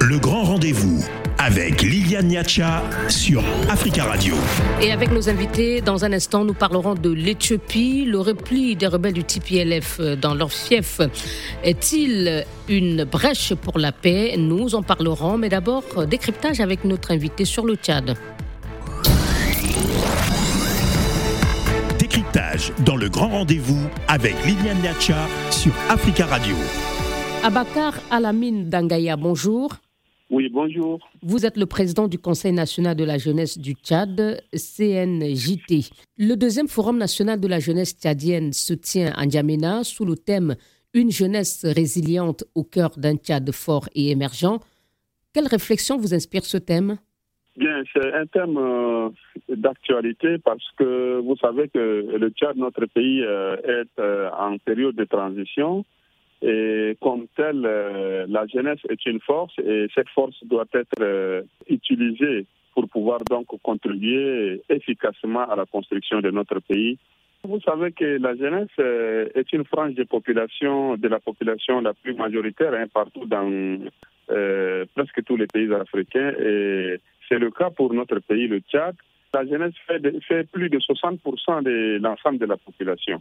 Le grand rendez-vous avec Liliane Niacha sur Africa Radio. Et avec nos invités, dans un instant, nous parlerons de l'Éthiopie. Le repli des rebelles du TPLF dans leur fief est-il une brèche pour la paix? Nous en parlerons, mais d'abord, décryptage avec notre invité sur le Tchad. Décryptage dans le grand rendez-vous avec Liliane Niacha sur Africa Radio. Abakar Alamine Dangaya, bonjour. Oui, bonjour. Vous êtes le président du Conseil national de la jeunesse du Tchad, CNJT. Le deuxième forum national de la jeunesse tchadienne se tient à N'Djamena sous le thème Une jeunesse résiliente au cœur d'un Tchad fort et émergent. Quelle réflexion vous inspire ce thème? Bien, c'est un thème euh, d'actualité parce que vous savez que le Tchad, notre pays, euh, est euh, en période de transition. Et comme tel, la jeunesse est une force et cette force doit être utilisée pour pouvoir donc contribuer efficacement à la construction de notre pays. Vous savez que la jeunesse est une frange de population, la population la plus majoritaire hein, partout dans presque tous les pays africains et c'est le cas pour notre pays, le Tchad. La jeunesse fait plus de 60% de l'ensemble de la population.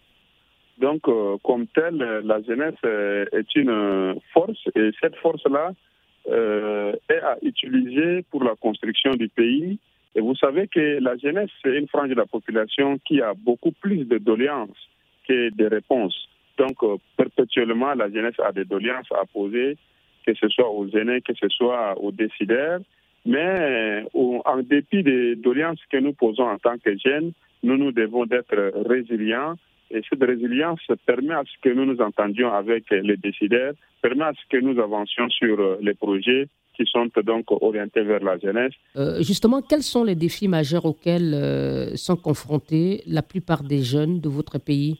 Donc, euh, comme telle, la jeunesse euh, est une force et cette force-là euh, est à utiliser pour la construction du pays. Et vous savez que la jeunesse, c'est une frange de la population qui a beaucoup plus de doléances que de réponses. Donc, perpétuellement, la jeunesse a des doléances à poser, que ce soit aux aînés, que ce soit aux décideurs. Mais en dépit des doléances que nous posons en tant que jeunes, nous nous devons d'être résilients. Et cette résilience permet à ce que nous nous entendions avec les décideurs, permet à ce que nous avancions sur les projets qui sont donc orientés vers la jeunesse. Euh, justement, quels sont les défis majeurs auxquels euh, sont confrontés la plupart des jeunes de votre pays?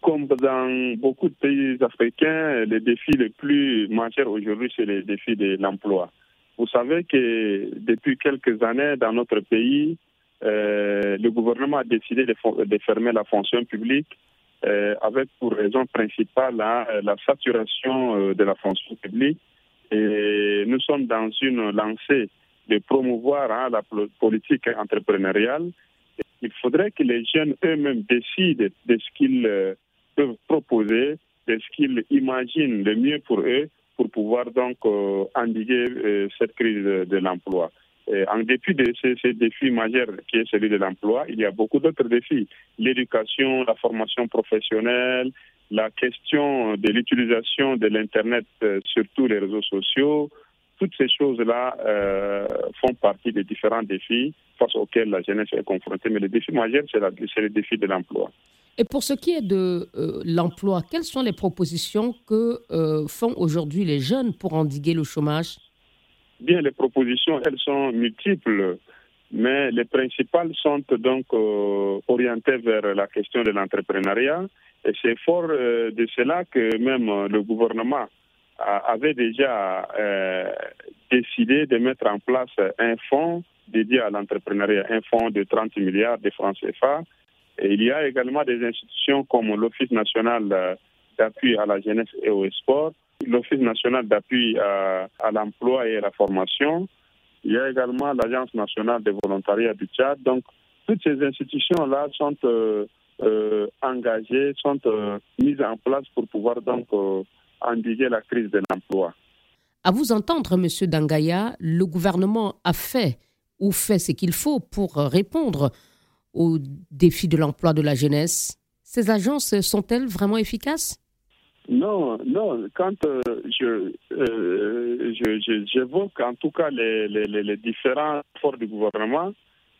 Comme dans beaucoup de pays africains, les défis les plus majeurs aujourd'hui, c'est les défis de l'emploi. Vous savez que depuis quelques années dans notre pays, euh, le gouvernement a décidé de, fermer la fonction publique euh, avec pour raison principale hein, la saturation euh, de la fonction publique. Et nous sommes dans une lancée de promouvoir hein, la politique entrepreneuriale. Il faudrait que les jeunes eux-mêmes décident de ce qu'ils euh, peuvent proposer, de ce qu'ils imaginent le mieux pour eux pour pouvoir donc euh, endiguer euh, cette crise de, l'emploi. En dépit de ces, défis majeurs qui est celui de l'emploi, il y a beaucoup d'autres défis. L'éducation, la formation professionnelle, la question de l'utilisation de l'Internet, euh, surtout les réseaux sociaux, toutes ces choses-là euh, font partie des différents défis face auxquels la jeunesse est confrontée. Mais le défi majeur, c'est le défi de l'emploi. Et pour ce qui est de euh, l'emploi, quelles sont les propositions que euh, font aujourd'hui les jeunes pour endiguer le chômage? Bien, les propositions, elles sont multiples, mais les principales sont donc euh, orientées vers la question de l'entrepreneuriat. Et c'est fort de cela que même le gouvernement avait déjà décidé de mettre en place un fonds dédié à l'entrepreneuriat, un fonds de 30 milliards de francs CFA et il y a également des institutions comme l'Office national euh, d'appui à la jeunesse et au sport, l'Office national d'appui à, l'emploi et à la formation. Il y a également l'Agence nationale de volontariat du Tchad. Donc, toutes ces institutions-là sont euh, euh, engagées, sont mises en place pour pouvoir donc endiguer la crise de l'emploi. À vous entendre, Monsieur Dangaya, le gouvernement a fait ou fait ce qu'il faut pour répondre au défi de l'emploi de la jeunesse. Ces agences sont-elles vraiment efficaces? Non, non. Quand euh, je, euh, j'évoque en tout cas les, les, les, différents efforts du gouvernement,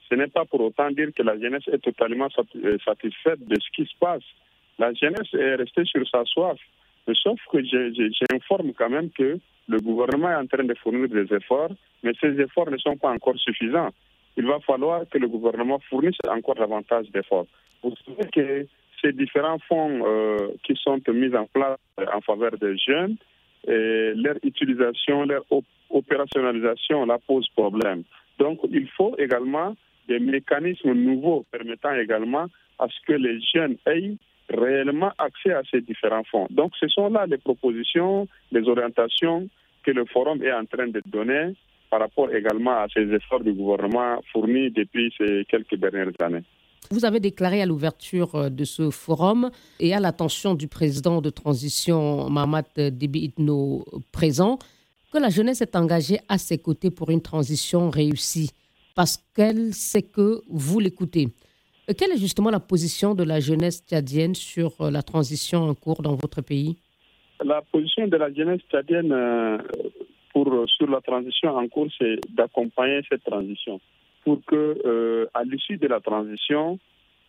ce n'est pas pour autant dire que la jeunesse est totalement euh, satisfaite de ce qui se passe. La jeunesse est restée sur sa soif. Sauf que j'informe quand même que le gouvernement est en train de fournir des efforts, mais ces efforts ne sont pas encore suffisants il va falloir que le gouvernement fournisse encore davantage d'efforts. Vous savez que ces différents fonds euh, qui sont mis en place en faveur des jeunes, et leur utilisation, leur opérationnalisation, la pose problème. Donc, il faut également des mécanismes nouveaux permettant également à ce que les jeunes aient réellement accès à ces différents fonds. Donc, ce sont là les propositions, les orientations que le forum est en train de donner par rapport également à ces efforts du gouvernement fournis depuis ces quelques dernières années. Vous avez déclaré à l'ouverture euh, de ce forum et à l'attention du président de transition Mahamat Debi Itno présent que la jeunesse est engagée à ses côtés pour une transition réussie. Parce qu'elle sait que vous l'écoutez. Euh, quelle est justement la position de la jeunesse tchadienne sur euh, la transition en cours dans votre pays? La position de la jeunesse tchadienne sur la transition en cours, c'est d'accompagner cette transition pour que, euh, à l'issue de la transition,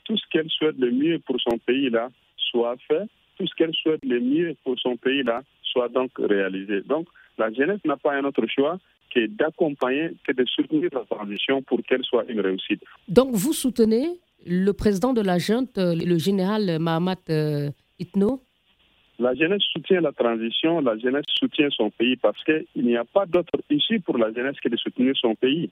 tout ce qu'elle souhaite le mieux pour son pays là soit fait, tout ce qu'elle souhaite le mieux pour son pays là soit donc réalisé. Donc, la jeunesse n'a pas un autre choix que d'accompagner, que de soutenir la transition pour qu'elle soit une réussite. Donc, vous soutenez le président de la junte, le général Mahamat euh, Itno? La jeunesse soutient la transition, la jeunesse soutient son pays parce qu'il n'y a pas d'autre issue pour la jeunesse que de soutenir son pays.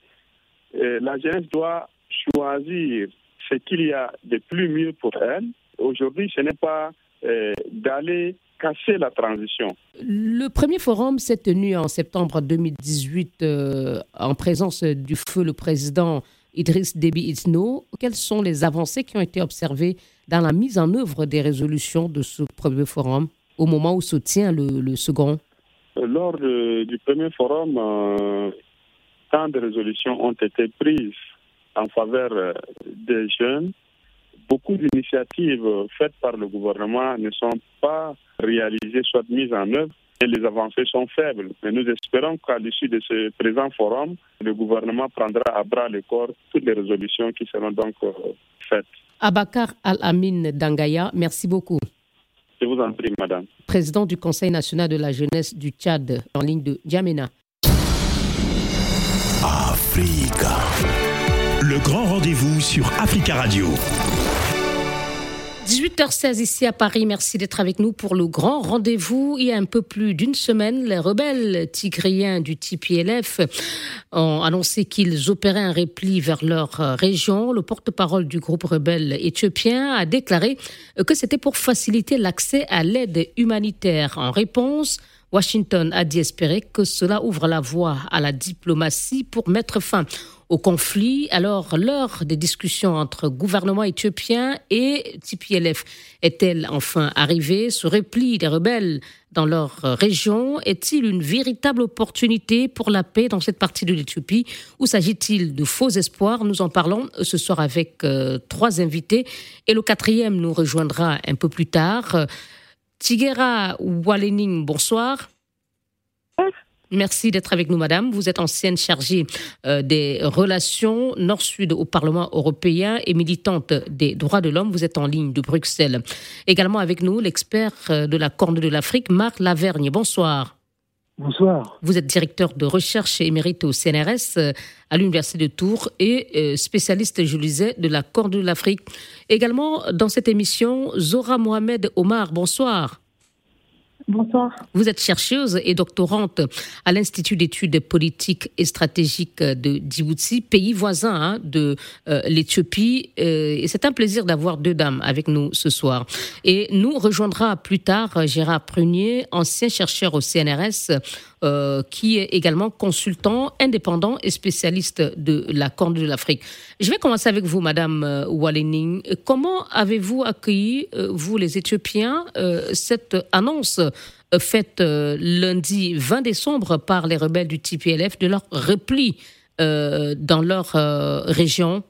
Euh, la jeunesse doit choisir ce qu'il y a de plus mieux pour elle. Aujourd'hui, ce n'est pas euh, d'aller casser la transition. Le premier forum s'est tenu en septembre 2018 euh, en présence du feu le président Idriss Déby Itno. Quelles sont les avancées qui ont été observées dans la mise en œuvre des résolutions de ce premier forum au moment où se tient le, second? Lors du premier forum, tant de résolutions ont été prises en faveur euh, des jeunes. Beaucoup d'initiatives faites par le gouvernement ne sont pas réalisées, soit mises en œuvre, et les avancées sont faibles. Mais nous espérons qu'à l'issue de ce présent forum, le gouvernement prendra à bras le corps toutes les résolutions qui seront donc euh, faites. Abakar Al-Amin Dangaya, merci beaucoup. Je vous en prie, madame. Président du Conseil national de la jeunesse du Tchad, en ligne de Djamena. Le grand rendez-vous sur Africa Radio. 18h16 ici à Paris. Merci d'être avec nous pour le grand rendez-vous. Il y a un peu plus d'une semaine, les rebelles tigriens du TPLF ont annoncé qu'ils opéraient un repli vers leur région. Le porte-parole du groupe rebelle éthiopien a déclaré que c'était pour faciliter l'accès à l'aide humanitaire. En réponse, Washington a dit espérer que cela ouvre la voie à la diplomatie pour mettre fin au conflit. Alors, l'heure des discussions entre gouvernement éthiopien et TPLF est-elle enfin arrivée? Ce repli des rebelles dans leur région est-il une véritable opportunité pour la paix dans cette partie de l'Éthiopie? Ou s'agit-il de faux espoirs? Nous en parlons ce soir avec euh, trois invités et le quatrième nous rejoindra un peu plus tard. Tigera Walening, bonsoir. Merci d'être avec nous, madame. Vous êtes ancienne chargée euh, des relations nord-sud au Parlement européen et militante des droits de l'homme. Vous êtes en ligne de Bruxelles. Également avec nous, l'expert euh, de la Corne de l'Afrique, Marc Lavergne. Bonsoir. Bonsoir. Vous êtes directeur de recherche émérite au CNRS euh, à l'Université de Tours et spécialiste, je le disais, de la Corne de l'Afrique. Également dans cette émission, Zora Mohamed Omar. Bonsoir. Bonsoir. Vous êtes chercheuse et doctorante à l'Institut d'études politiques et stratégiques de Djibouti, pays voisin hein, de euh, l'Éthiopie. Euh, et c'est un plaisir d'avoir deux dames avec nous ce soir. Et nous rejoindra plus tard Gérard Prunier, ancien chercheur au CNRS, euh, qui est également consultant indépendant et spécialiste de la Corne de l'Afrique. Je vais commencer avec vous, Madame Walening. Comment avez-vous accueilli, vous les Éthiopiens, cette annonce euh, faite euh, lundi 20 décembre par les rebelles du TPLF de leur repli euh, dans leur région?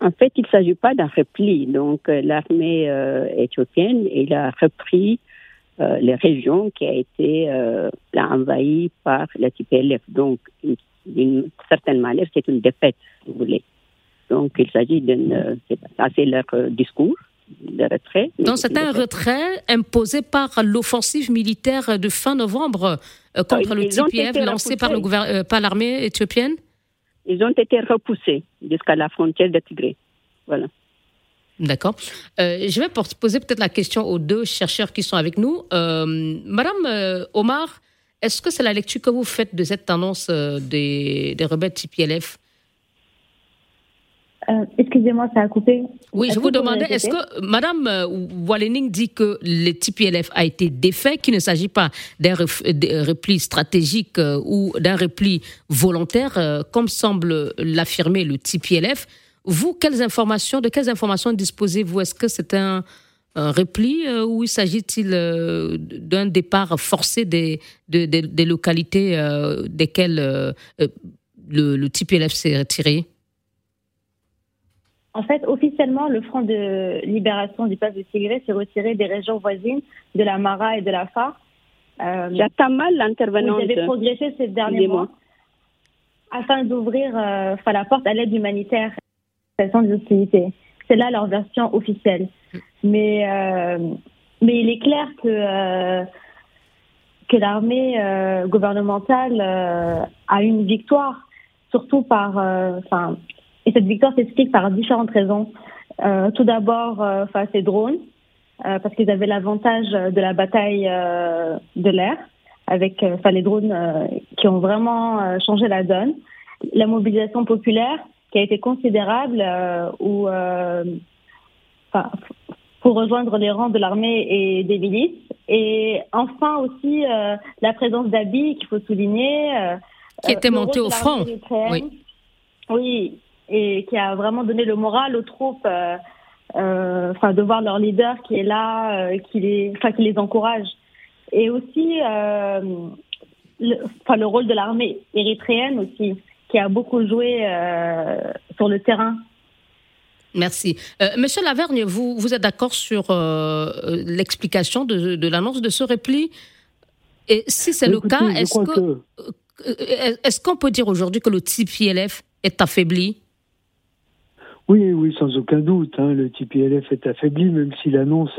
En fait, il ne s'agit pas d'un repli. Donc, l'armée éthiopienne elle a repris les régions qui a été envahies par le TPLF. Donc, d'une certaine manière, c'est une défaite, si vous voulez. Donc, il s'agit d'une. c'est leur discours de retrait. Donc c'est un retrait imposé par l'offensive militaire de fin novembre euh, contre le TPF lancé euh, par l'armée éthiopienne? Ils ont été repoussés jusqu'à la frontière de Tigré. Voilà. D'accord. Euh, je vais poser peut-être la question aux deux chercheurs qui sont avec nous. Madame Omar, est-ce que c'est la lecture que vous faites de cette tendance des, des rebelles TPLF Euh, excusez-moi, ça a coupé. Oui, je vous demandais, est-ce que Madame euh, Wallening dit que le TPLF a été défait, qu'il ne s'agit pas d'un repli stratégique euh, ou d'un repli volontaire, comme semble l'affirmer le TPLF Vous, quelles informations, de quelles informations disposez-vous? Est-ce que c'est un, repli ou s'agit-il d'un départ forcé des, des, localités desquelles le, le TPLF s'est retiré? En fait, officiellement, le Front de libération du peuple de Tigré s'est retiré des régions voisines de la Mara et de la Far. Euh, J'attends mal l'intervention. Vous avez progressé ces derniers mois afin d'ouvrir euh, la porte à l'aide humanitaire C'est là leur version officielle. Mais, euh, mais il est clair que, euh, que l'armée gouvernementale a une victoire, surtout par, enfin, et cette victoire s'explique par différentes raisons. Euh, tout d'abord, euh, face aux drones, euh, parce qu'ils avaient l'avantage de la bataille euh, de l'air, avec les drones qui ont vraiment changé la donne. La mobilisation populaire qui a été considérable, ou pour rejoindre les rangs de l'armée et des milices. Et enfin aussi la présence d'Abi, qu'il faut souligner. qui était monté au front. Oui. Oui, et qui a vraiment donné le moral aux troupes, euh, euh, enfin de voir leur leader qui est là, euh, qui les, enfin qui les encourage, et aussi le, enfin le rôle de l'armée érythréenne aussi, qui a beaucoup joué sur le terrain. Merci. Monsieur Lavergne, vous, vous êtes d'accord sur l'explication de, de l'annonce de ce repli? Et si c'est le cas, est-ce que, est-ce qu'on peut dire aujourd'hui que le TPLF est affaibli? Oui, oui, sans aucun doute. Hein, le TPLF est affaibli, même s'il annonce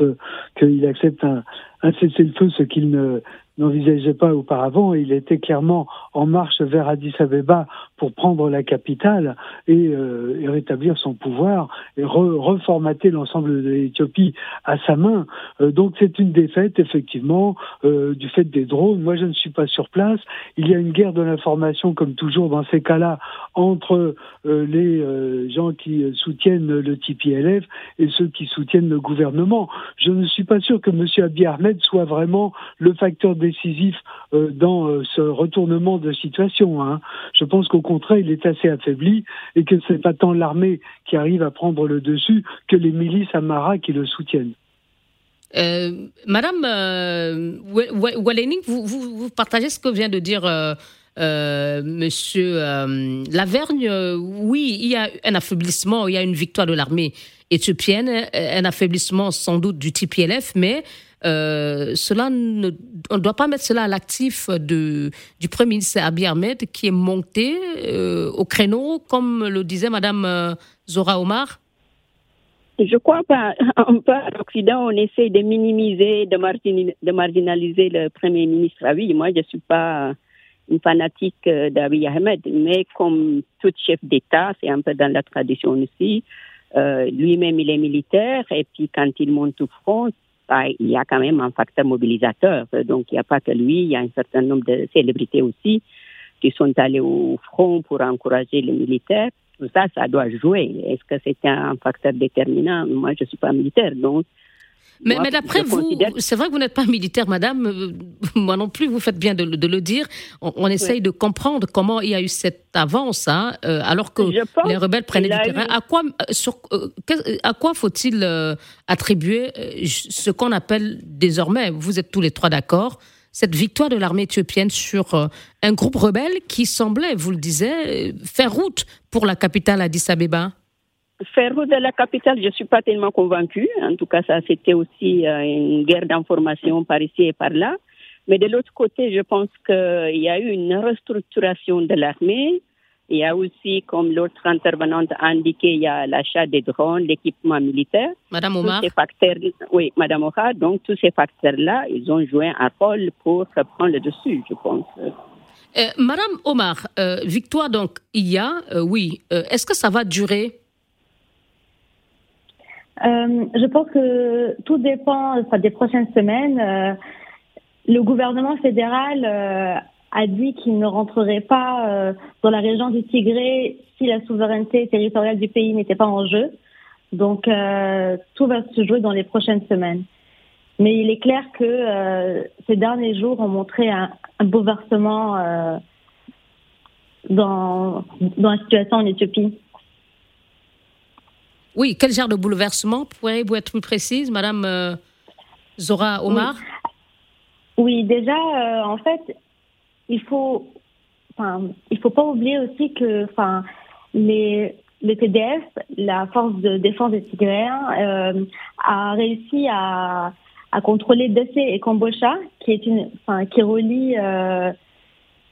qu'il accepte un, un cessez-le-feu, ce qu'il ne, n'envisageait pas auparavant. Il était clairement en marche vers Addis Abeba pour prendre la capitale et, euh, rétablir son pouvoir et reformater l'ensemble de l'Éthiopie à sa main. Euh, donc c'est une défaite effectivement euh, du fait des drones. Moi je ne suis pas sur place. Il y a une guerre de l'information comme toujours dans ces cas-là entre les gens qui soutiennent le TPLF et ceux qui soutiennent le gouvernement. Je ne suis pas sûr que M. Abiy Ahmed soit vraiment le facteur des décisif euh, dans euh, ce retournement de situation. Hein. Je pense qu'au contraire, il est assez affaibli et que ce n'est pas tant l'armée qui arrive à prendre le dessus que les milices Amara qui le soutiennent. Euh, Madame euh, vous, vous, partagez ce que vient de dire Monsieur Lavergne. oui, il y a un affaiblissement, il y a une victoire de l'armée éthiopienne, un affaiblissement sans doute du TPLF, mais euh, cela on ne doit pas mettre cela à l'actif du Premier ministre Abiy Ahmed qui est monté euh, au créneau, comme le disait Madame euh, Zora Omar je crois pas. Un peu à l'Occident, on essaie de minimiser, de, marginaliser le Premier ministre Abiy. Moi, je ne suis pas une fanatique d'Abiy Ahmed, mais comme tout chef d'État, c'est un peu dans la tradition aussi. Lui-même, il est militaire, et puis quand il monte au front, il y a quand même un facteur mobilisateur. Donc, il n'y a pas que lui, il y a un certain nombre de célébrités aussi qui sont allées au front pour encourager les militaires. Tout ça, ça doit jouer. Est-ce que c'est un facteur déterminant? Moi, je ne suis pas militaire, donc mais, mais d'après vous, c'est vrai que vous n'êtes pas militaire, madame. Euh, moi non plus, vous faites bien de, le dire. On, essaye de comprendre comment il y a eu cette avance, hein, euh, alors que les rebelles prenaient du terrain. À quoi, euh, sur, à quoi faut-il attribuer ce qu'on appelle désormais, vous êtes tous les trois d'accord, cette victoire de l'armée éthiopienne sur un groupe rebelle qui semblait, vous le disiez, faire route pour la capitale Addis Abeba? Faire route de la capitale, je ne suis pas tellement convaincue. En tout cas, ça, c'était aussi euh, une guerre d'information par ici et par là. Mais de l'autre côté, je pense qu'il y a eu une restructuration de l'armée. Il y a aussi, comme l'autre intervenante a indiqué, il y a l'achat des drones, l'équipement militaire. Madame Omar. ces facteurs, oui, Madame Omar. Donc, tous ces facteurs-là, ils ont joué un rôle pour prendre le dessus, je pense. Euh, Madame Omar, euh, victoire donc il y a, oui. Est-ce que ça va durer? Euh, je pense que tout dépend des prochaines semaines. Euh, le gouvernement fédéral euh, a dit qu'il ne rentrerait pas dans la région du Tigré si la souveraineté territoriale du pays n'était pas en jeu. Donc tout va se jouer dans les prochaines semaines. Mais il est clair que ces derniers jours ont montré un, un bouleversement dans la situation en Éthiopie. Oui, quel genre de bouleversement Pourriez-vous être plus précise, Madame euh, Zora Omar oui. déjà, euh, en fait, il faut, il faut pas oublier aussi que, enfin, les le TDF, la force de défense des Tigréens, euh, a réussi à, à contrôler Dessé et Kambocha, qui est une, enfin, qui relie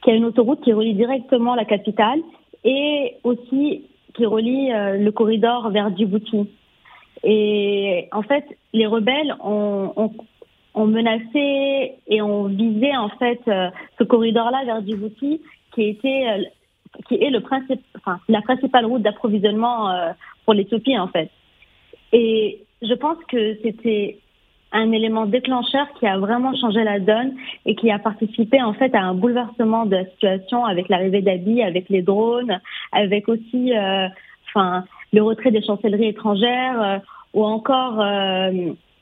qui une autoroute qui relie directement la capitale et aussi qui relie euh, le corridor vers Djibouti. Et en fait, les rebelles ont, menacé et ont visé en fait euh, ce corridor-là vers Djibouti, qui était euh, qui est le enfin, la principale route d'approvisionnement pour l'Éthiopie en fait. Et je pense que c'était un élément déclencheur qui a vraiment changé la donne et qui a participé en fait à un bouleversement de la situation avec l'arrivée d'Abi, avec les drones, avec aussi euh, enfin le retrait des chancelleries étrangères euh, ou encore euh,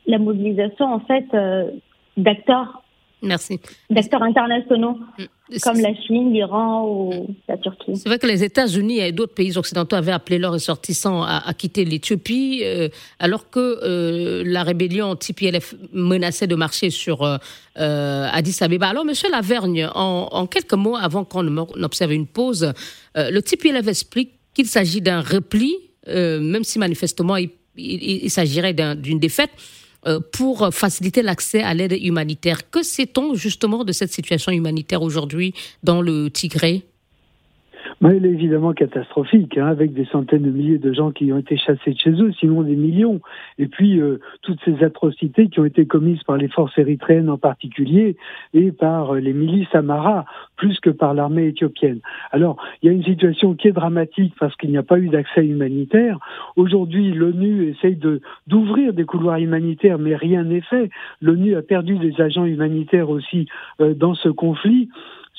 la mobilisation en fait d'acteurs Merci. D'acteurs internationaux mm. comme la Chine, l'Iran ou la Turquie. C'est vrai que les États-Unis et d'autres pays occidentaux avaient appelé leurs ressortissants à, quitter l'Éthiopie, euh, alors que euh, la rébellion TPLF menaçait de marcher sur euh, Addis Abeba. Alors, Monsieur Lavergne, en, quelques mots, avant qu'on observe une pause, le TPLF explique qu'il s'agit d'un repli, même si manifestement il s'agirait d'une défaite. Euh, pour faciliter l'accès à l'aide humanitaire. Que sait-on justement de cette situation humanitaire aujourd'hui dans le Tigré? Elle est évidemment catastrophique, hein, avec des centaines de milliers de gens qui ont été chassés de chez eux, sinon des millions. Et puis euh, toutes ces atrocités qui ont été commises par les forces érythréennes en particulier et par euh, les milices Amara, plus que par l'armée éthiopienne. Alors, il y a une situation qui est dramatique parce qu'il n'y a pas eu d'accès humanitaire. Aujourd'hui, l'ONU essaye de d'ouvrir des couloirs humanitaires, mais rien n'est fait. L'ONU a perdu des agents humanitaires aussi euh, dans ce conflit.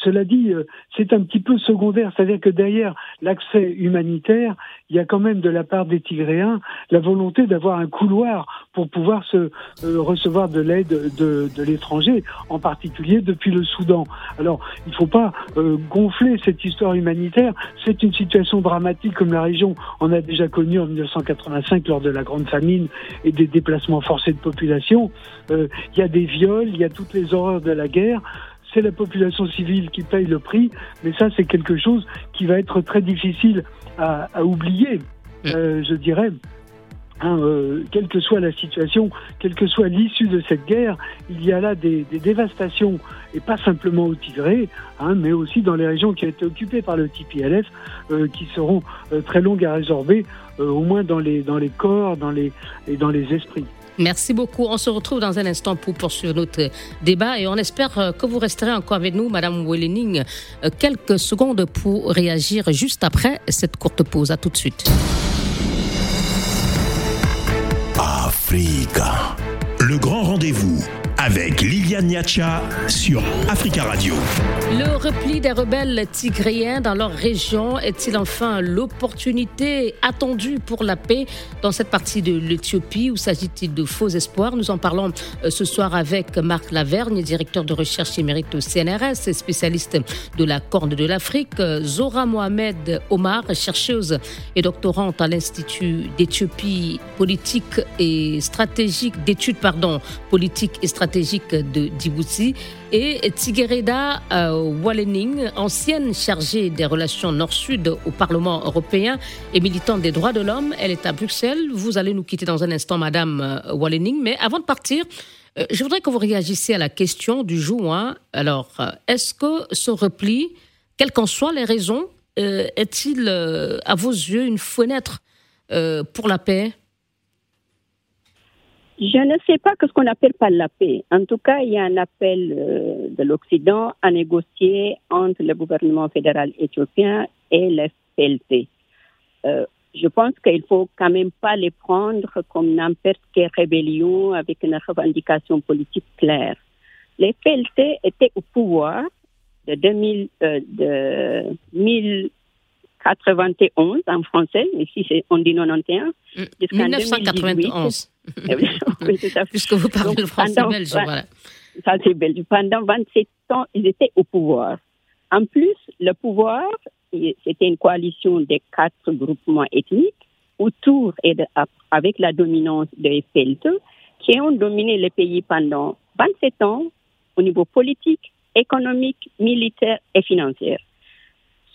Cela dit, euh, c'est un petit peu secondaire, c'est-à-dire que derrière l'accès humanitaire, il y a quand même de la part des Tigréens la volonté d'avoir un couloir pour pouvoir se euh, recevoir de l'aide de, l'étranger, en particulier depuis le Soudan. Alors, il ne faut pas euh, gonfler cette histoire humanitaire. C'est une situation dramatique comme la région en a déjà connu en 1985 lors de la grande famine et des déplacements forcés de population. il y a des viols, il y a toutes les horreurs de la guerre c'est la population civile qui paye le prix, mais ça c'est quelque chose qui va être très difficile à, oublier, mm. euh, je dirais. Hein, euh, quelle que soit la situation, quelle que soit l'issue de cette guerre, il y a là des, dévastations, et pas simplement au Tigré, hein, mais aussi dans les régions qui ont été occupées par le TPLF, euh, qui seront très longues à résorber, au moins dans les, dans les corps dans les, et dans les esprits. Merci beaucoup. On se retrouve dans un instant pour poursuivre notre débat et on espère euh, que vous resterez encore avec nous, Madame Wellening, euh, quelques secondes pour réagir juste après cette courte pause. À tout de suite. Africa. Le grand rendez-vous avec Liliane Niacha sur Africa Radio. Le repli des rebelles tigréens dans leur région est-il enfin l'opportunité attendue pour la paix dans cette partie de l'Éthiopie ou s'agit-il de faux espoirs? Nous en parlons euh, ce soir avec Marc Lavergne, directeur de recherche émérite au CNRS et spécialiste de la Corne de l'Afrique, Zora Mohamed Omar, chercheuse et doctorante à l'Institut d'Éthiopie politique et stratégique, d'études pardon, politique et stratégique de Djibouti, et Tigereda euh, Wallening, ancienne chargée des relations nord-sud au Parlement européen et militante des droits de l'homme. Elle est à Bruxelles. Vous allez nous quitter dans un instant, Madame euh, Wallening. Mais avant de partir, euh, je voudrais que vous réagissiez à la question du jour. Hein. Alors, est-ce que ce repli, quelles qu'en soient les raisons, est-il, à vos yeux, une fenêtre pour la paix? Je ne sais pas ce qu'on appelle pas la paix. En tout cas, il y a un appel euh, de l'Occident à négocier entre le gouvernement fédéral éthiopien et l'FPLT. Euh, je pense qu'il faut quand même pas les prendre comme n'importe quelle rébellion avec une revendication politique claire. Les FPLT étaient au pouvoir de, 2000, de 1091 en français, ici on dit 91. 1991. Puisque vous parlez le français belge, voilà. Ça, c'est belge. Pendant 27 ans, ils étaient au pouvoir. En plus, le pouvoir, c'était une coalition de quatre groupements ethniques autour et avec la dominance des FPLT qui ont dominé le pays pendant 27 ans au niveau politique, économique, militaire et financier.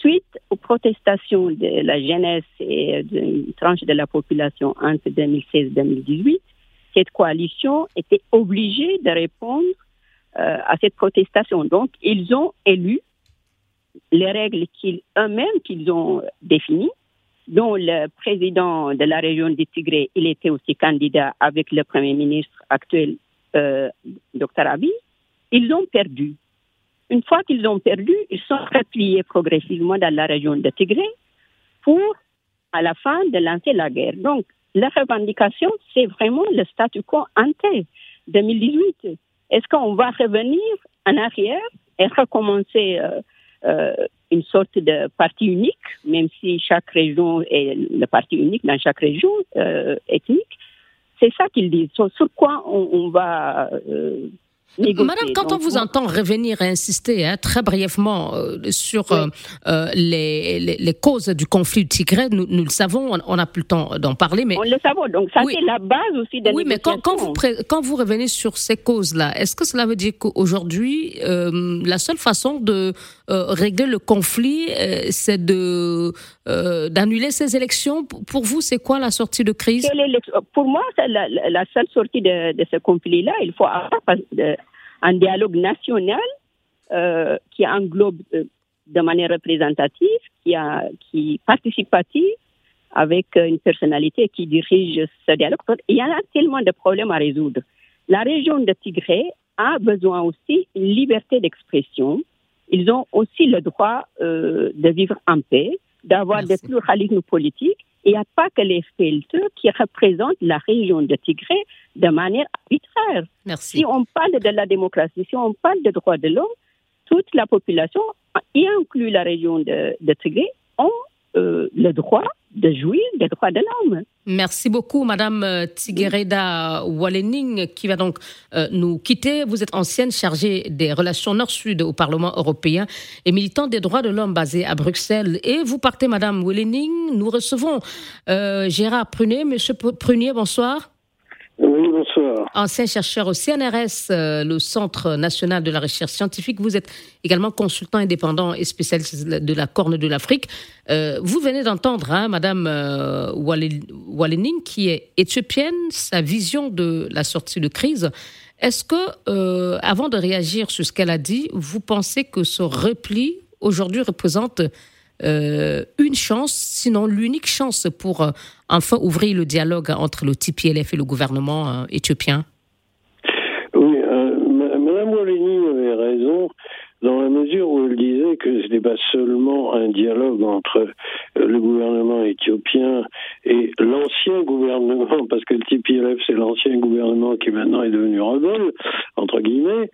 Suite aux protestations de la jeunesse et d'une tranche de la population entre 2016 et 2018, cette coalition était obligée de répondre euh, à cette protestation. Donc, ils ont élu les règles qu'ils eux-mêmes qu'ils ont définies, dont le président de la région du Tigré, il était aussi candidat avec le premier ministre actuel, euh, Dr Abiy, ils ont perdu. Une fois qu'ils ont perdu, ils sont repliés progressivement dans la région de Tigré pour, à la fin, de lancer la guerre. Donc, la revendication, c'est vraiment le statu quo ante 2018. Est-ce qu'on va revenir en arrière et recommencer euh, euh, une sorte de parti unique, même si chaque région est le parti unique dans chaque région euh, ethnique? C'est ça qu'ils disent. Sur, quoi on, va Madame, quand on vous entend revenir et insister hein, très brièvement euh, sur euh, euh, les, les, causes du conflit Tigré, nous, nous le savons, on n'a plus le temps d'en parler, mais on le savons. Donc ça c'est la base aussi de Oui, mais quand, quand, vous quand vous revenez sur ces causes-là, est-ce que cela veut dire qu'aujourd'hui la seule façon de régler le conflit, c'est de d'annuler ces élections Pour vous, c'est quoi la sortie de crise? Pour moi, la, la, seule sortie de, ce conflit-là, il faut avoir un dialogue national euh, qui englobe euh, de manière représentative, qui, a, qui participative, avec euh, une personnalité qui dirige ce dialogue. Il y a tellement de problèmes à résoudre. La région de Tigré a besoin aussi d'une liberté d'expression. Ils ont aussi le droit de vivre en paix, d'avoir des pluralismes politiques il n'y a pas que les FPLT qui représentent la région de Tigré de manière arbitraire. Merci. Si on parle de la démocratie, si on parle des droits de l'homme, toute la population, y inclus la région de, de Tigré, ont euh, le droit de jouir des droits de l'homme. Merci beaucoup, Madame euh, Tiguereda Wallening, qui va donc euh, nous quitter. Vous êtes ancienne chargée des relations nord-sud au Parlement européen et militante des droits de l'homme basée à Bruxelles. Et vous partez, Madame Wallening. Nous recevons Gérard Prunier. Monsieur Prunier, bonsoir. Oui, bonsoir. Ancien chercheur au CNRS, euh, le Centre national de la recherche scientifique. Vous êtes également consultant indépendant et spécialiste de la Corne de l'Afrique. Euh, vous venez d'entendre hein, Madame euh, qui est éthiopienne, sa vision de la sortie de crise. Est-ce que, avant de réagir sur ce qu'elle a dit, vous pensez que ce repli aujourd'hui représente euh, une chance, sinon l'unique chance pour euh, enfin ouvrir le dialogue entre le TPLF et le gouvernement euh, éthiopien. Oui, Mme Waleni avait raison dans la mesure où elle disait que ce n'est pas seulement un dialogue entre le gouvernement éthiopien et l'ancien gouvernement, parce que le TPLF c'est l'ancien gouvernement qui maintenant est devenu rebelle, entre guillemets,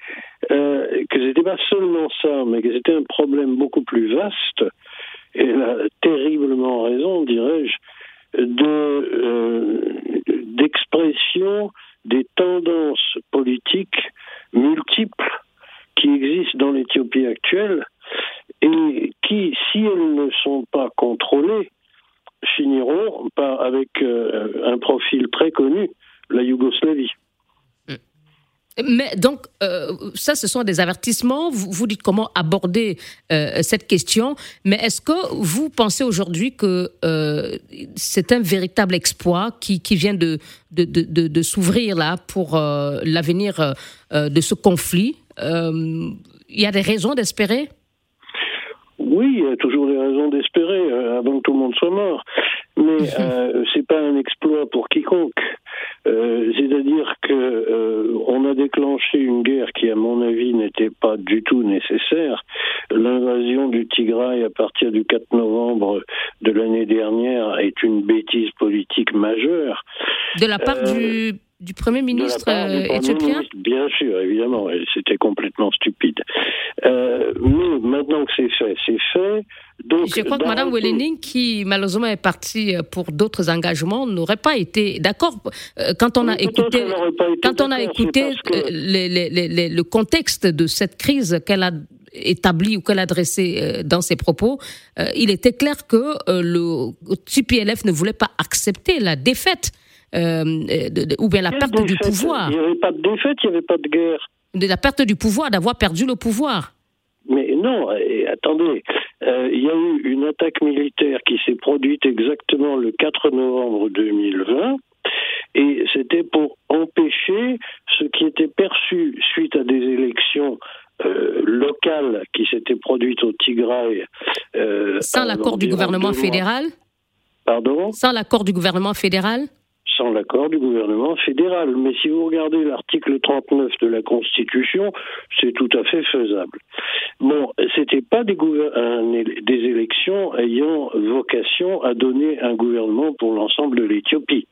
que c'était pas seulement ça, mais que c'était un problème beaucoup plus vaste elle a terriblement raison, dirais-je, euh, d'expression des tendances politiques multiples qui existent dans l'Éthiopie actuelle et qui, si elles ne sont pas contrôlées, finiront par, avec euh, un profil très connu, la Yougoslavie. Mais donc, euh, ça, ce sont des avertissements. Vous, vous dites comment aborder euh, cette question. Mais est-ce que vous pensez aujourd'hui que euh, c'est un véritable exploit qui, qui vient de, de, de, de s'ouvrir là pour l'avenir de ce conflit? Il y a des raisons d'espérer? Oui, il y a toujours des raisons d'espérer avant que tout le monde soit mort. Mais euh, c'est pas un exploit pour quiconque. Euh, c'est-à-dire que euh, on a déclenché une guerre qui, à mon avis, n'était pas du tout nécessaire. L'invasion du Tigray à partir du 4 novembre de l'année dernière est une bêtise politique majeure. De la part du du Premier ministre éthiopien Bien sûr, évidemment, c'était complètement stupide. mais maintenant que c'est fait, c'est fait. Donc, je crois que Mme Wellening, qui malheureusement est partie pour d'autres engagements, n'aurait pas été d'accord quand on a écouté, quand on a écouté le contexte de cette crise qu'elle a établi ou qu'elle a dressé euh, dans ses propos, euh, il était clair que euh, le TPLF ne voulait pas accepter la défaite ou bien la perte du pouvoir. Il n'y avait pas de défaite, il n'y avait pas de guerre. De la perte du pouvoir, d'avoir perdu le pouvoir. Mais non, attendez, il y a eu une attaque militaire qui s'est produite exactement le 4 novembre 2020 et c'était pour empêcher ce qui était perçu suite à des élections euh, locale qui s'était produite au Tigray. Euh, Sans l'accord du gouvernement fédéral? Pardon? Sans l'accord du gouvernement fédéral? Sans l'accord du gouvernement fédéral. Mais si vous regardez l'article 39 de la Constitution, c'est tout à fait faisable. Bon, c'était pas des, des élections ayant vocation à donner un gouvernement pour l'ensemble de l'Éthiopie.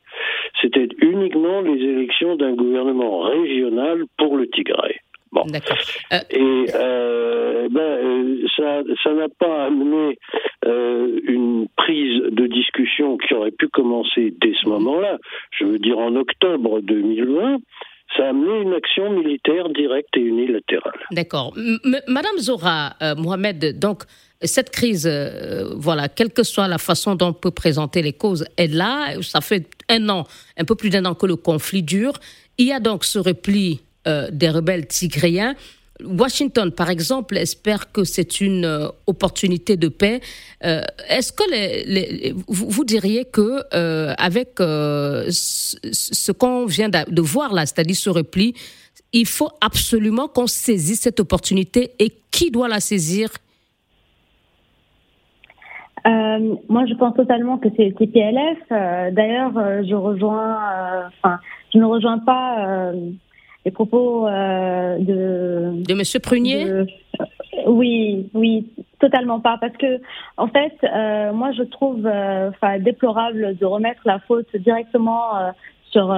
C'était uniquement les élections d'un gouvernement régional pour le Tigray. Euh, Et euh, ben, euh, ça, n'a pas amené une prise de discussion qui aurait pu commencer dès ce moment-là. Je veux dire en octobre 2020 ça a amené une action militaire directe et unilatérale. D'accord. Madame Zora Mohamed, donc cette crise, voilà, quelle que soit la façon dont on peut présenter les causes, est là. Ça fait un an, un peu plus d'un an que le conflit dure. Il y a donc ce repli euh, des rebelles tigréens. Washington, par exemple, espère que c'est une euh, opportunité de paix. Euh, est-ce que vous, diriez que avec ce, qu'on vient de voir là, c'est-à-dire ce repli, il faut absolument qu'on saisisse cette opportunité et qui doit la saisir? Moi, je pense totalement que c'est TPLF. D'ailleurs, je rejoins, enfin, je ne rejoins pas les propos euh, de de Monsieur Prunier. oui, oui, totalement pas, parce que en fait, euh, moi je trouve, euh, enfin, déplorable de remettre la faute directement sur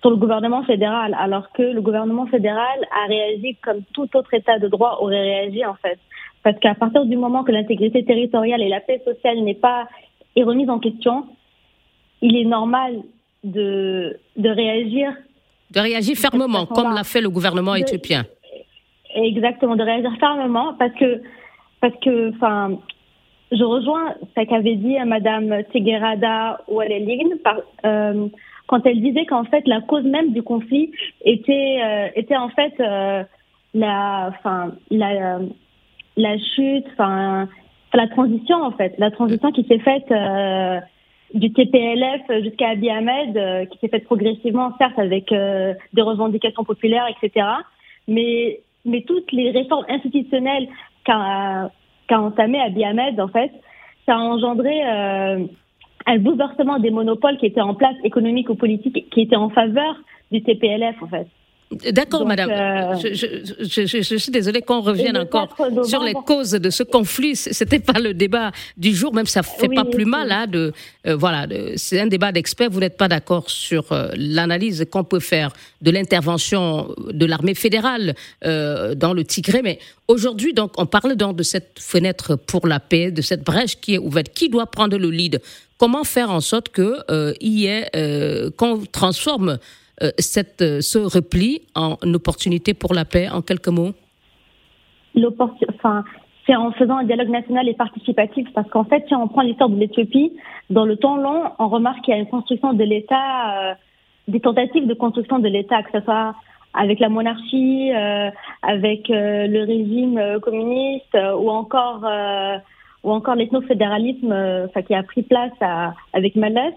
sur le gouvernement fédéral, alors que le gouvernement fédéral a réagi comme tout autre État de droit aurait réagi en fait, parce qu'à partir du moment que l'intégrité territoriale et la paix sociale n'est pas est remise en question, il est normal de de réagir de réagir fermement, comme l'a fait le gouvernement éthiopien. Exactement, de réagir fermement, parce que, parce que, enfin, je rejoins ce qu'avait dit Madame Tegerada euh, quand elle disait qu'en fait la cause même du conflit était euh, était en fait euh, la, la chute, enfin, la transition en fait, la transition qui s'est faite du TPLF jusqu'à Abiy Ahmed, euh, qui s'est fait progressivement, certes avec euh, des revendications populaires, etc. Mais, mais toutes les réformes institutionnelles qu'a qu'a entamé Abiy Ahmed, en fait, ça a engendré euh, un bouleversement des monopoles qui étaient en place, économiques ou politiques, qui étaient en faveur du TPLF, en fait. D'accord, madame. Euh, je, suis désolée qu'on revienne encore sur les causes de ce conflit. C'était pas le débat du jour, même ça fait pas plus mal. Hein, de, euh, voilà, c'est un débat d'experts. Vous n'êtes pas d'accord sur euh, l'analyse qu'on peut faire de l'intervention de l'armée fédérale dans le Tigré, mais aujourd'hui, donc, on parle donc de cette fenêtre pour la paix, de cette brèche qui est ouverte. Qui doit prendre le lead? Comment faire en sorte que y ait qu'on transforme euh, cette, euh, ce repli en opportunité pour la paix, en quelques mots? Enfin, c'est en faisant un dialogue national et participatif, parce qu'en fait, si on prend l'histoire de l'Éthiopie, dans le temps long, on remarque qu'il y a une construction de l'État, euh, des tentatives de construction de l'État, que ce soit avec la monarchie, avec le régime communiste, ou encore ou encore l'ethnofédéralisme, qui a pris place avec Malès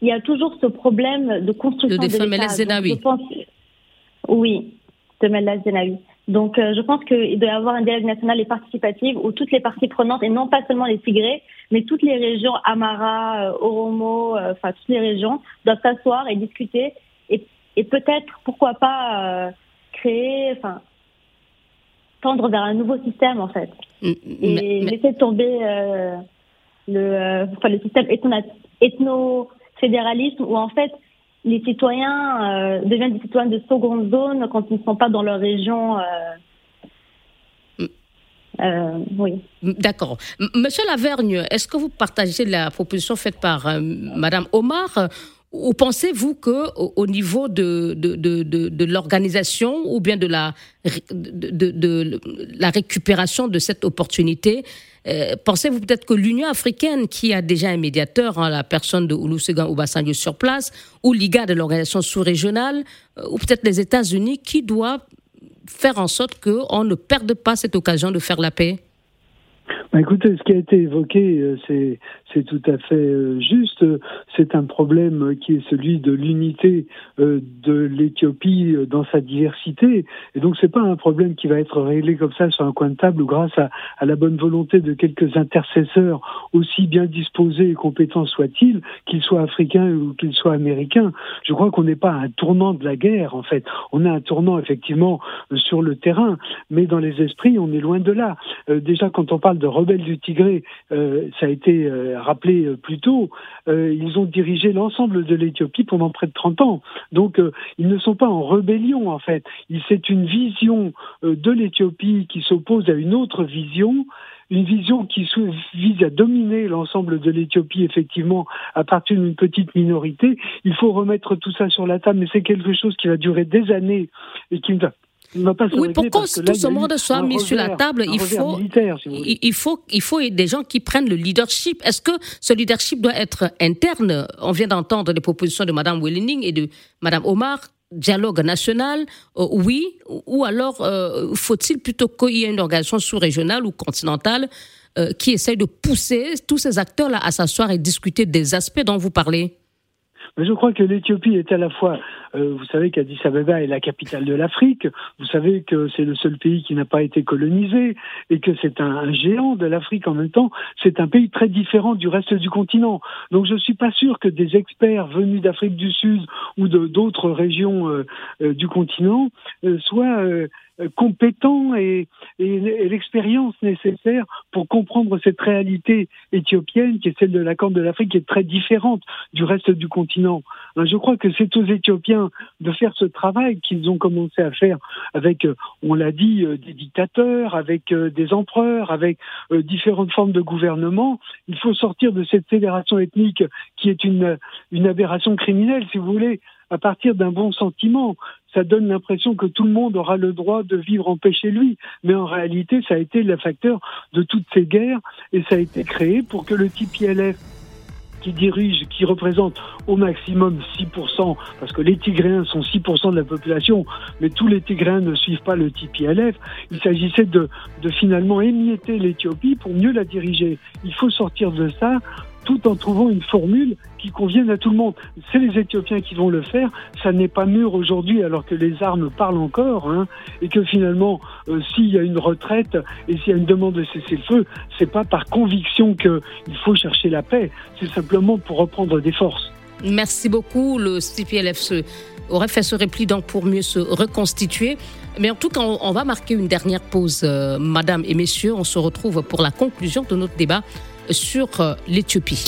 il y a toujours ce problème de construction de, de l'État. Oui, de Zenawi. Donc, euh, je pense qu'il doit y avoir un dialogue national et participatif où toutes les parties prenantes, et non pas seulement les Tigrés, mais toutes les régions, Amara, euh, Oromo, euh, enfin toutes les régions, doivent s'asseoir et discuter et, et peut-être, pourquoi pas, créer, enfin, tendre vers un nouveau système en fait. Mm, et laisser tomber le, enfin, le système ethno fédéralisme où en fait les citoyens deviennent des citoyens de seconde zone quand ils ne sont pas dans leur région. Euh, oui. D'accord. Monsieur Lavergne, est-ce que vous partagez la proposition faite par euh, Madame Omar ou pensez-vous que au, niveau de, de, de, l'organisation ou bien de la, de, la récupération de cette opportunité, euh, pensez-vous peut-être que l'Union africaine, qui a déjà un médiateur, en la personne de Olusegun Obasanjo sur place, ou l'IGA de l'organisation sous-régionale, ou peut-être les États-Unis, qui doit faire en sorte qu'on ne perde pas cette occasion de faire la paix? Bah, écoutez, ce qui a été évoqué, euh, c'est c'est tout à fait euh, juste. C'est un problème qui est celui de l'unité euh, de l'Éthiopie dans sa diversité. Et donc, c'est pas un problème qui va être réglé comme ça sur un coin de table ou grâce à, la bonne volonté de quelques intercesseurs, aussi bien disposés et compétents soient-ils, qu'ils soient africains ou qu'ils soient américains. Je crois qu'on n'est pas à un tournant de la guerre, en fait. On a un tournant, effectivement, sur le terrain, mais dans les esprits, on est loin de là. déjà, quand on parle de rebelles du Tigré, euh, ça a été euh, rappelé euh, plus tôt, ils ont dirigé l'ensemble de l'Éthiopie pendant près de 30 ans. Donc ils ne sont pas en rébellion en fait. C'est une vision de l'Éthiopie qui s'oppose à une autre vision une vision qui vise à dominer l'ensemble de l'Éthiopie, effectivement, à partir d'une petite minorité. Il faut remettre tout ça sur la table, mais c'est quelque chose qui va durer des années et qui va oui, pour que tout ce monde soit mis sur la table, il faut, il, faut, il faut des gens qui prennent le leadership. Est-ce que ce leadership doit être interne? On vient d'entendre les propositions de Mme Welling et de Mme Omar. Dialogue national, euh, oui, ou alors euh, faut-il plutôt qu'il y ait une organisation sous-régionale ou continentale euh, qui essaye de pousser tous ces acteurs-là à s'asseoir et discuter des aspects dont vous parlez? Je crois que l'Éthiopie est à la fois, euh, vous savez qu'Addis Abeba est la capitale de l'Afrique, vous savez que c'est le seul pays qui n'a pas été colonisé et que c'est un, géant de l'Afrique en même temps. C'est un pays très différent du reste du continent. Donc je ne suis pas sûr que des experts venus d'Afrique du Sud ou d'autres régions euh, euh, du continent soient euh, compétents et, et, l'expérience nécessaire pour comprendre cette réalité éthiopienne qui est celle de la Corne de l'Afrique qui est très différente du reste du continent. Euh, je crois que c'est aux Éthiopiens de faire ce travail qu'ils ont commencé à faire avec, euh, on l'a dit, des dictateurs, avec des empereurs, avec différentes formes de gouvernement. Il faut sortir de cette fédération ethnique qui est une, une aberration criminelle, si vous voulez, à partir d'un bon sentiment. Ça donne l'impression que tout le monde aura le droit de vivre en paix chez lui. Mais en réalité, ça a été le facteur de toutes ces guerres et ça a été créé pour que le TPLF qui dirige, qui représente au maximum 6%, parce que les Tigréens sont 6% de la population, mais tous les Tigréens ne suivent pas le TPLF. Il s'agissait de, de finalement émietter l'Éthiopie pour mieux la diriger. Il faut sortir de ça tout en trouvant une formule qui convienne à tout le monde. C'est les Éthiopiens qui vont le faire. Ça n'est pas mûr aujourd'hui alors que les armes parlent encore hein, et que finalement, euh, s'il y a une retraite et s'il y a une demande de cesser le feu, c'est pas par conviction qu'il faut chercher la paix. C'est simplement pour reprendre des forces. Merci beaucoup. Le CPLF aurait fait ce repli donc pour mieux se reconstituer. Mais en tout cas, on, va marquer une dernière pause, euh, Madame et Messieurs. On se retrouve pour la conclusion de notre débat sur euh, l'Éthiopie.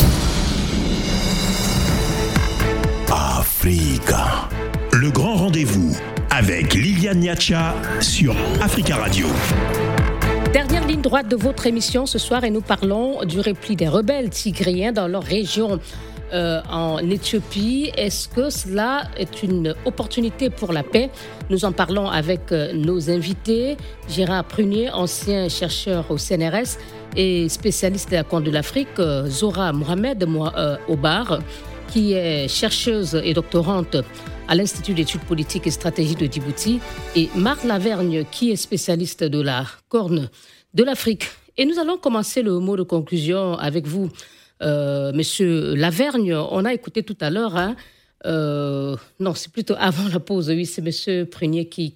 Africa. Le grand rendez-vous avec Liliane Niacha sur Africa Radio. Dernière ligne droite de votre émission ce soir et nous parlons du repli des rebelles tigriens dans leur région euh, en Éthiopie. Est-ce que cela est une opportunité pour la paix? Nous en parlons avec euh, nos invités. Gérard Prunier, ancien chercheur au CNRS et spécialiste de la Côte de l'Afrique, euh, Zora Mohamed Obar, qui est chercheuse et doctorante à l'Institut d'études politiques et stratégies de Djibouti, et Marc Lavergne, qui est spécialiste de la Corne de l'Afrique. Et nous allons commencer le mot de conclusion avec vous, euh, Monsieur Lavergne. On a écouté tout à l'heure, hein, euh, non, c'est plutôt avant la pause, oui, c'est Monsieur Prunier qui.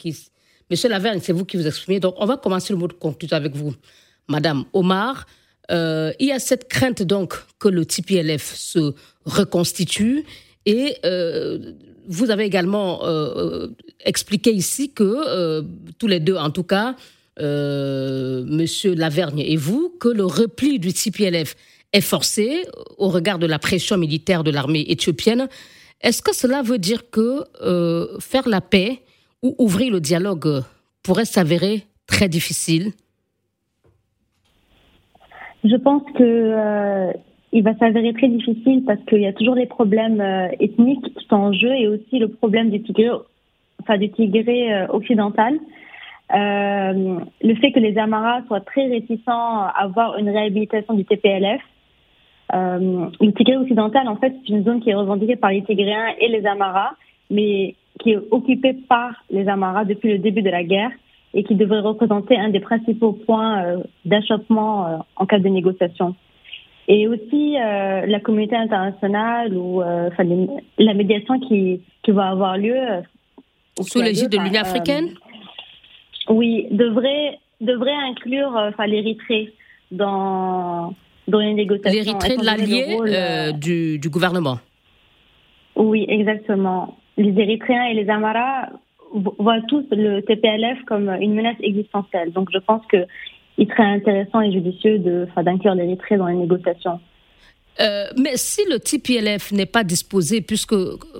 Monsieur Lavergne, c'est vous qui vous exprimez. Donc, on va commencer le mot de conclusion avec vous. Madame Omar, euh, il y a cette crainte donc que le TPLF se reconstitue et vous avez également expliqué ici que tous les deux, en tout cas, Monsieur Lavergne et vous, que le repli du TPLF est forcé au regard de la pression militaire de l'armée éthiopienne. Est-ce que cela veut dire que faire la paix ou ouvrir le dialogue pourrait s'avérer très difficile? Je pense que il va s'avérer très difficile parce qu'il y a toujours les problèmes ethniques qui sont en jeu et aussi le problème du tigré, enfin du tigré occidental. Euh, le fait que les Amaras soient très réticents à avoir une réhabilitation du TPLF. Euh, le Tigré occidental, en fait, c'est une zone qui est revendiquée par les Tigréens et les Amaras, mais qui est occupée par les Amaras depuis le début de la guerre et qui devrait représenter un des principaux points euh, d'achoppement en cas de négociation. Et aussi la communauté internationale ou la médiation qui, qui va avoir lieu sous l'égide de l'Union africaine oui, devrait, devrait inclure euh, enfin, l'Érythrée dans, dans les négociations. L'Érythrée, l'allié euh, euh, du, du gouvernement. Oui, exactement. Les Érythréens et les Amaras voient tous le TPLF comme une menace existentielle. Donc je pense qu'il serait intéressant et judicieux d'inclure l'Érythrée dans les négociations. Euh, mais si le TPLF n'est pas disposé, puisque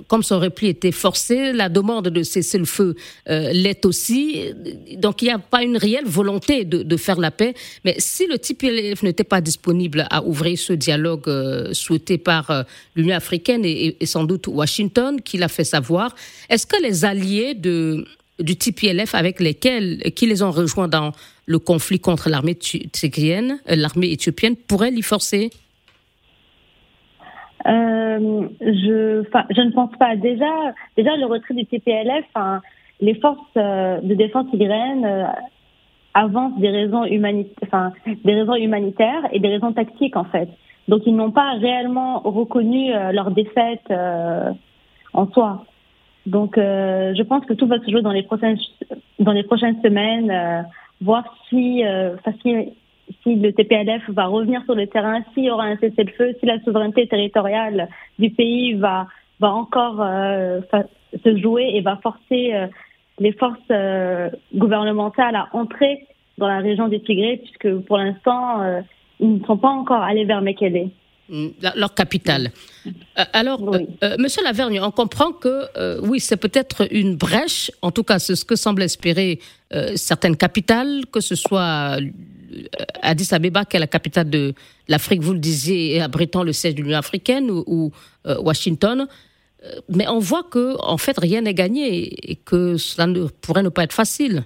comme son repli était forcé, la demande de cesser le feu euh, l'est aussi, donc il n'y a pas une réelle volonté de, faire la paix. Mais si le TPLF n'était pas disponible à ouvrir ce dialogue euh, souhaité par l'Union africaine et, et, sans doute Washington, qui l'a fait savoir, est-ce que les alliés de, du TPLF avec lesquels, qui les ont rejoints dans le conflit contre l'armée l'armée éthiopienne, pourraient l'y forcer? Euh, je, je ne pense pas. Déjà, déjà le retrait du TPLF, les forces euh, de défense tigréennes euh, avancent des raisons, enfin, des raisons humanitaires et des raisons tactiques en fait. Donc ils n'ont pas réellement reconnu leur défaite en soi. Donc je pense que tout va se jouer dans les prochaines, dans les prochaines semaines, voir si, si si le TPLF va revenir sur le terrain, s'il y aura un cessez-le-feu, si la souveraineté territoriale du pays va, va encore euh, se jouer et va forcer euh, les forces euh, gouvernementales à entrer dans la région des Tigrés, puisque pour l'instant, ils ne sont pas encore allés vers Mekele. Mm, leur capitale. alors, Monsieur Lavergne, on comprend que oui, c'est peut-être une brèche, en tout cas, c'est ce que semblent espérer certaines capitales, que ce soit Addis Abeba, qui est la capitale de l'Afrique, vous le disiez, abritant le siège de l'Union africaine, ou, euh, Washington. Euh, mais on voit que, en fait, rien n'est gagné et que cela pourrait ne pas être facile.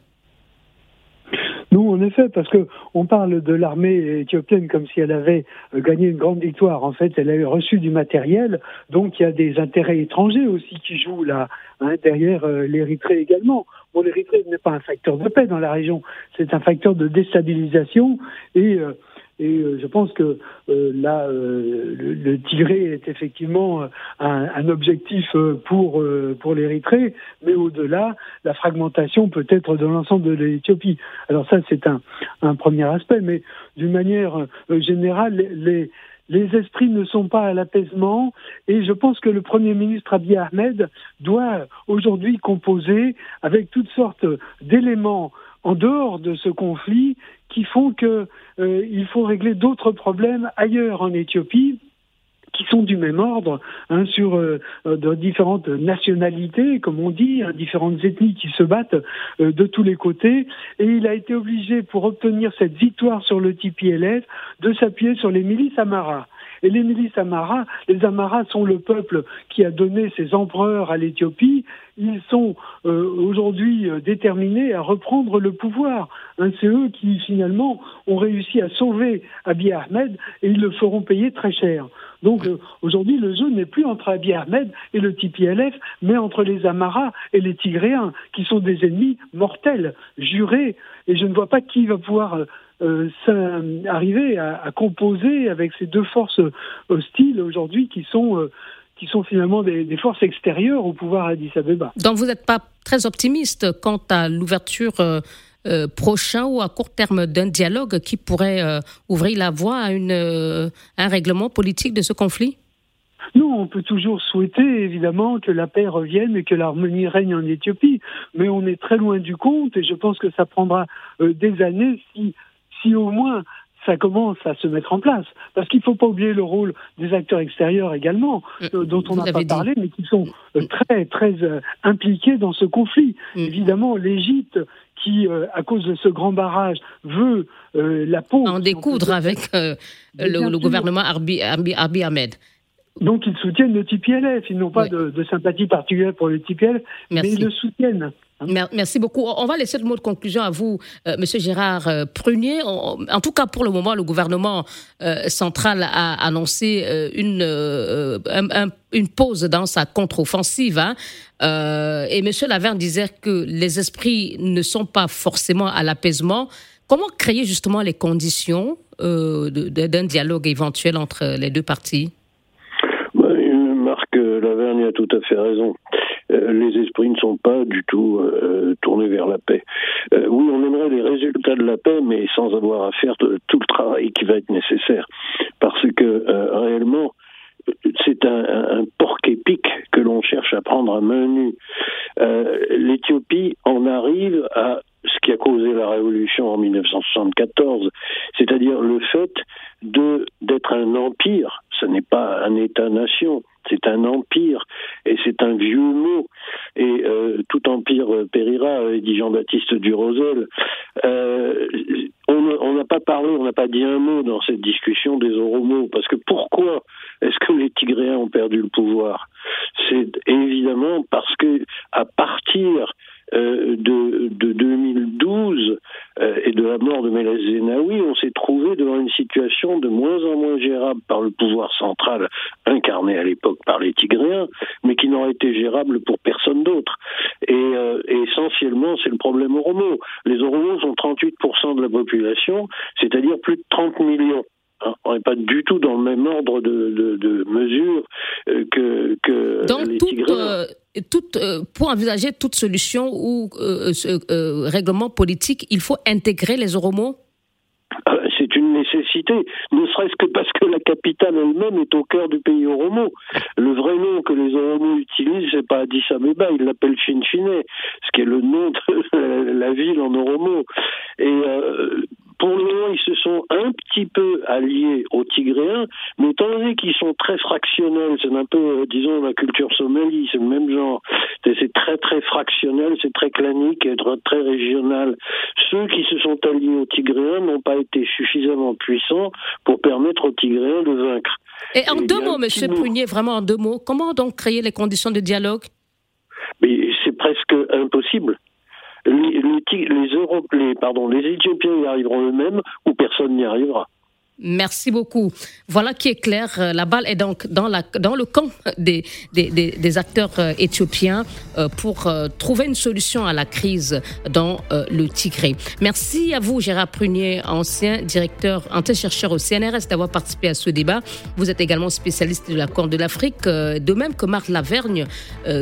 Non, en effet, parce que on parle de l'armée éthiopienne comme si elle avait euh, gagné une grande victoire. En fait, elle a reçu du matériel, donc il y a des intérêts étrangers aussi qui jouent là, hein, derrière l'Érythrée également. Bon, l'Érythrée n'est pas un facteur de paix dans la région, c'est un facteur de déstabilisation et euh, et euh, je pense que euh, là, le, le, Tigré est effectivement un, objectif pour, pour l'Érythrée, mais au-delà, la fragmentation peut être de l'ensemble de l'Éthiopie. Alors ça, c'est un, un premier aspect, mais d'une manière générale, les, les esprits ne sont pas à l'apaisement. Et je pense que le Premier ministre Abiy Ahmed doit aujourd'hui composer avec toutes sortes d'éléments en dehors de ce conflit qui font qu'il euh, faut régler d'autres problèmes ailleurs en Éthiopie qui sont du même ordre, hein, sur euh, de différentes nationalités, comme on dit, hein, différentes ethnies qui se battent euh, de tous les côtés. Et il a été obligé, pour obtenir cette victoire sur le TPLF, de s'appuyer sur les milices Amara. Et les milices Amara, les Amaras sont le peuple qui a donné ses empereurs à l'Éthiopie. Ils sont euh, aujourd'hui euh, déterminés à reprendre le pouvoir. Hein, c'est eux qui finalement ont réussi à sauver Abiy Ahmed et ils le feront payer très cher. Donc euh, aujourd'hui, le jeu n'est plus entre Abiy Ahmed et le TPLF, mais entre les Amaras et les Tigréens, qui sont des ennemis mortels, jurés. Et je ne vois pas qui va pouvoir arriver à, composer avec ces deux forces hostiles aujourd'hui qui sont euh, qui sont finalement des, forces extérieures au pouvoir Addis Abeba. Donc vous n'êtes pas très optimiste quant à l'ouverture euh, prochain ou à court terme d'un dialogue qui pourrait ouvrir la voie à une, un règlement politique de ce conflit? Non, on peut toujours souhaiter évidemment que la paix revienne et que l'harmonie règne en Éthiopie, mais on est très loin du compte et je pense que ça prendra des années si si au moins ça commence à se mettre en place. Parce qu'il ne faut pas oublier le rôle des acteurs extérieurs également, mm. euh, dont on n'a pas parlé, mais qui sont euh, très, très euh, impliqués dans ce conflit. Mm. Évidemment, l'Égypte, qui, à cause de ce grand barrage, veut la peau... En découdre avec le, gouvernement Arbi, Arbi, Ahmed. Donc ils soutiennent le TPLF. Ils n'ont pas de, sympathie particulière pour le TPLF, mais ils le soutiennent. Hein? Merci beaucoup. On va laisser le mot de conclusion à vous, euh, Monsieur Gérard euh, Prunier. en tout cas, pour le moment, le gouvernement euh, central a annoncé une, une pause dans sa contre-offensive. Hein. et Monsieur Laverne disait que les esprits ne sont pas forcément à l'apaisement. Comment créer justement les conditions d'un dialogue éventuel entre les deux parties? Marc Lavergne a tout à fait raison. Euh, les esprits ne sont pas du tout euh, tournés vers la paix. Euh, oui, on aimerait les résultats de la paix, mais sans avoir à faire tout le travail qui va être nécessaire. Parce que réellement, c'est un, un, porc épique que l'on cherche à prendre à main nue. L'Éthiopie en arrive à ce qui a causé la révolution en 1974, c'est-à-dire le fait d'être un empire. Ce n'est pas un État-nation, c'est un empire et c'est un vieux mot. Et euh, tout empire périra, dit Jean-Baptiste Durosel. Euh, on n'a pas parlé, on n'a pas dit un mot dans cette discussion des Oromos, parce que pourquoi est-ce que les Tigréens ont perdu le pouvoir? C'est évidemment parce que à partir euh, de, de, 2012 euh, et de la mort de Meles Zenawi, on s'est trouvé devant une situation de moins en moins gérable par le pouvoir central, incarné à l'époque par les Tigréens, mais qui n'aurait été gérable pour personne d'autre. Et, euh, essentiellement, c'est le problème Oromo. Les Oromos sont 38% de la population, c'est-à-dire plus de 30 millions. Hein, on n'est pas du tout dans le même ordre de, de, mesure que, que les Tigréens toute, euh, pour envisager toute solution ou euh, euh, règlement politique, il faut intégrer les Oromos ah, c'est une nécessité, ne serait-ce que parce que la capitale elle-même est au cœur du pays Oromo. Le vrai nom que les Oromos utilisent, c'est pas Addis Abeba, ils l'appellent Chinchine, ce qui est le nom de la ville en Oromo. Et pour le moment, ils se sont un petit peu alliés aux Tigréens, mais étant donné qu'ils sont très fractionnels, c'est un peu, euh, disons, la culture somalie, c'est le même genre. C'est très, très fractionnel, c'est très clanique et très régional. Ceux qui se sont alliés aux Tigréens n'ont pas été suffisamment puissants pour permettre aux Tigréens de vaincre. Et en deux mots, Monsieur Prunier, vraiment en deux mots, comment donc créer les conditions de dialogue? C'est presque impossible les, les, les, pardon, les Éthiopiens y arriveront eux-mêmes ou personne n'y arrivera. Merci beaucoup. Voilà qui est clair. Euh, la balle est donc dans, la, dans le camp des, des, des, acteurs euh, éthiopiens euh, pour trouver une solution à la crise dans le Tigré. Merci à vous, Gérard Prunier, ancien directeur, ancien chercheur au CNRS, d'avoir participé à ce débat. Vous êtes également spécialiste de la Corne de l'Afrique, de même que Marc Lavergne,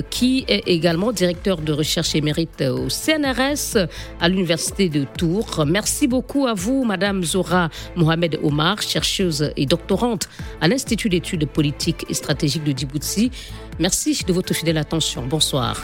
qui est également directeur de recherche émérite au CNRS à l'Université de Tours. Merci beaucoup à vous, Madame Zora Mohamed Omar chercheuse et doctorante à l'Institut d'études politiques et stratégiques de Djibouti. Merci de votre fidèle attention. Bonsoir.